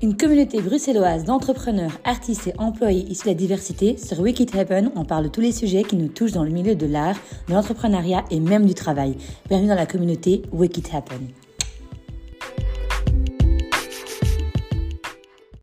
Une communauté bruxelloise d'entrepreneurs, artistes et employés issus de la diversité. Sur Wiki Happen, on parle de tous les sujets qui nous touchent dans le milieu de l'art, de l'entrepreneuriat et même du travail. Bienvenue dans la communauté Wiki Happen.